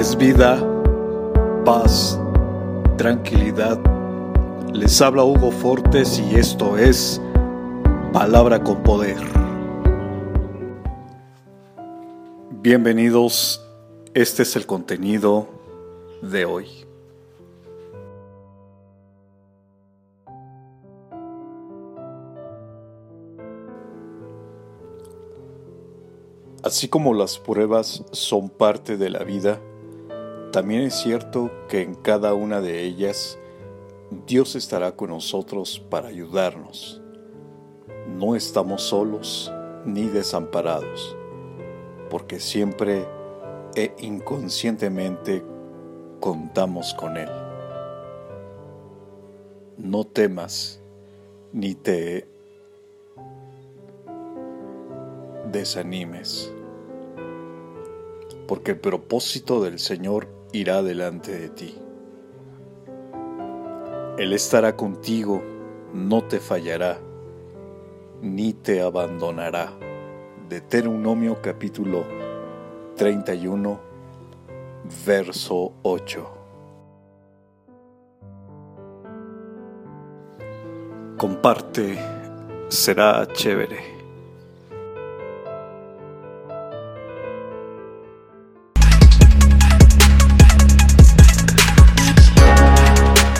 es vida, paz, tranquilidad. Les habla Hugo Fortes y esto es Palabra con Poder. Bienvenidos, este es el contenido de hoy. Así como las pruebas son parte de la vida, también es cierto que en cada una de ellas Dios estará con nosotros para ayudarnos. No estamos solos ni desamparados, porque siempre e inconscientemente contamos con Él. No temas ni te desanimes, porque el propósito del Señor irá delante de ti. Él estará contigo, no te fallará, ni te abandonará. Deuteronomio capítulo 31, verso 8. Comparte, será chévere.